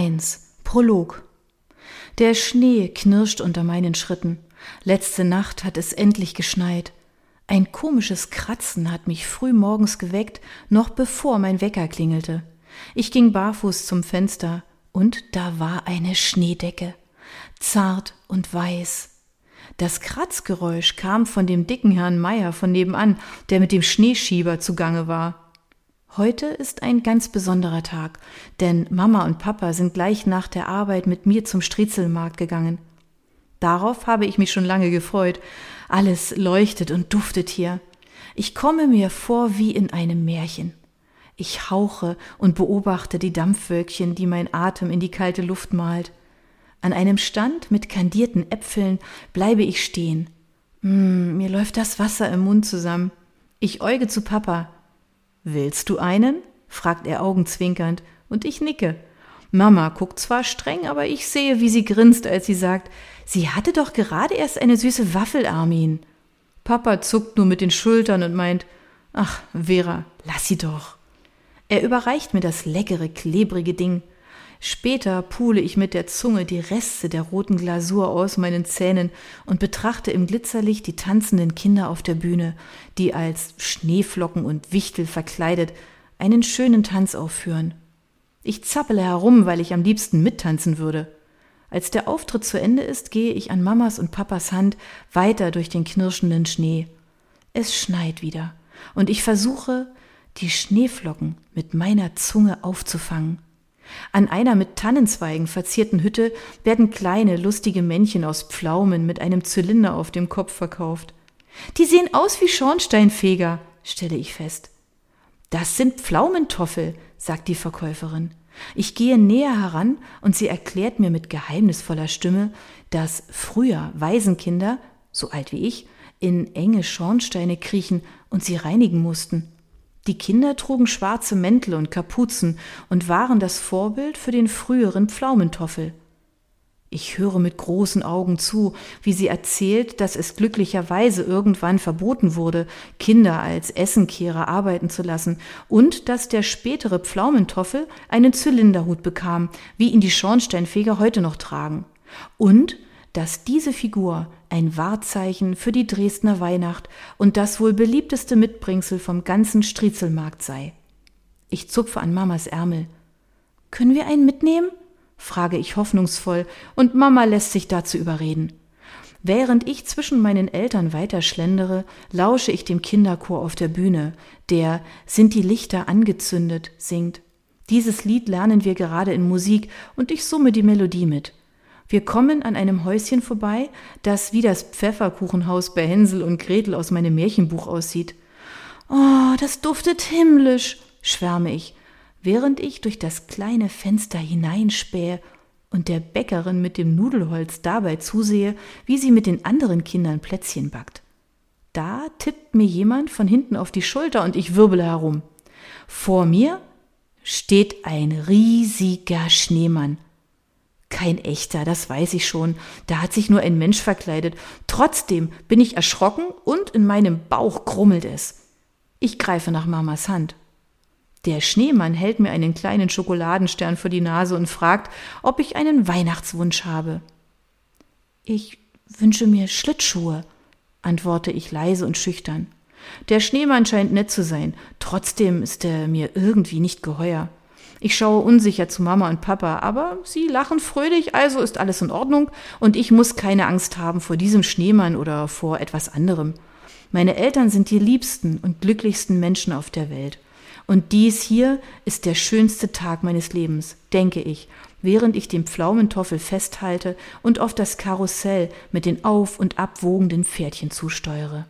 1. Prolog. Der Schnee knirscht unter meinen Schritten. Letzte Nacht hat es endlich geschneit. Ein komisches Kratzen hat mich früh morgens geweckt, noch bevor mein Wecker klingelte. Ich ging barfuß zum Fenster, und da war eine Schneedecke, zart und weiß. Das Kratzgeräusch kam von dem dicken Herrn Meier von nebenan, der mit dem Schneeschieber zugange war. Heute ist ein ganz besonderer Tag, denn Mama und Papa sind gleich nach der Arbeit mit mir zum Striezelmarkt gegangen. Darauf habe ich mich schon lange gefreut. Alles leuchtet und duftet hier. Ich komme mir vor wie in einem Märchen. Ich hauche und beobachte die Dampfwölkchen, die mein Atem in die kalte Luft malt. An einem Stand mit kandierten Äpfeln bleibe ich stehen. Mm, mir läuft das Wasser im Mund zusammen. Ich äuge zu Papa. Willst du einen? fragt er augenzwinkernd, und ich nicke. Mama guckt zwar streng, aber ich sehe, wie sie grinst, als sie sagt, sie hatte doch gerade erst eine süße Waffel, Armin. Papa zuckt nur mit den Schultern und meint, ach, Vera, lass sie doch. Er überreicht mir das leckere, klebrige Ding. Später pule ich mit der Zunge die Reste der roten Glasur aus meinen Zähnen und betrachte im Glitzerlicht die tanzenden Kinder auf der Bühne, die als Schneeflocken und Wichtel verkleidet einen schönen Tanz aufführen. Ich zappele herum, weil ich am liebsten mittanzen würde. Als der Auftritt zu Ende ist, gehe ich an Mamas und Papas Hand weiter durch den knirschenden Schnee. Es schneit wieder, und ich versuche, die Schneeflocken mit meiner Zunge aufzufangen. An einer mit Tannenzweigen verzierten Hütte werden kleine, lustige Männchen aus Pflaumen mit einem Zylinder auf dem Kopf verkauft. Die sehen aus wie Schornsteinfeger, stelle ich fest. Das sind Pflaumentoffel, sagt die Verkäuferin. Ich gehe näher heran und sie erklärt mir mit geheimnisvoller Stimme, dass früher Waisenkinder, so alt wie ich, in enge Schornsteine kriechen und sie reinigen mussten. Die Kinder trugen schwarze Mäntel und Kapuzen und waren das Vorbild für den früheren Pflaumentoffel. Ich höre mit großen Augen zu, wie sie erzählt, dass es glücklicherweise irgendwann verboten wurde, Kinder als Essenkehrer arbeiten zu lassen und dass der spätere Pflaumentoffel einen Zylinderhut bekam, wie ihn die Schornsteinfeger heute noch tragen. Und dass diese Figur ein Wahrzeichen für die Dresdner Weihnacht und das wohl beliebteste Mitbringsel vom ganzen Striezelmarkt sei. Ich zupfe an Mamas Ärmel. Können wir einen mitnehmen? frage ich hoffnungsvoll, und Mama lässt sich dazu überreden. Während ich zwischen meinen Eltern weiterschlendere, lausche ich dem Kinderchor auf der Bühne, der Sind die Lichter angezündet singt. Dieses Lied lernen wir gerade in Musik und ich summe die Melodie mit. Wir kommen an einem Häuschen vorbei, das wie das Pfefferkuchenhaus bei Hänsel und Gretel aus meinem Märchenbuch aussieht. Oh, das duftet himmlisch, schwärme ich, während ich durch das kleine Fenster hineinspähe und der Bäckerin mit dem Nudelholz dabei zusehe, wie sie mit den anderen Kindern Plätzchen backt. Da tippt mir jemand von hinten auf die Schulter und ich wirbele herum. Vor mir steht ein riesiger Schneemann kein echter, das weiß ich schon. Da hat sich nur ein Mensch verkleidet. Trotzdem bin ich erschrocken und in meinem Bauch krummelt es. Ich greife nach Mamas Hand. Der Schneemann hält mir einen kleinen Schokoladenstern vor die Nase und fragt, ob ich einen Weihnachtswunsch habe. Ich wünsche mir Schlittschuhe, antworte ich leise und schüchtern. Der Schneemann scheint nett zu sein, trotzdem ist er mir irgendwie nicht geheuer. Ich schaue unsicher zu Mama und Papa, aber sie lachen fröhlich, also ist alles in Ordnung und ich muss keine Angst haben vor diesem Schneemann oder vor etwas anderem. Meine Eltern sind die liebsten und glücklichsten Menschen auf der Welt. Und dies hier ist der schönste Tag meines Lebens, denke ich, während ich den Pflaumentoffel festhalte und auf das Karussell mit den auf und abwogenden Pferdchen zusteuere.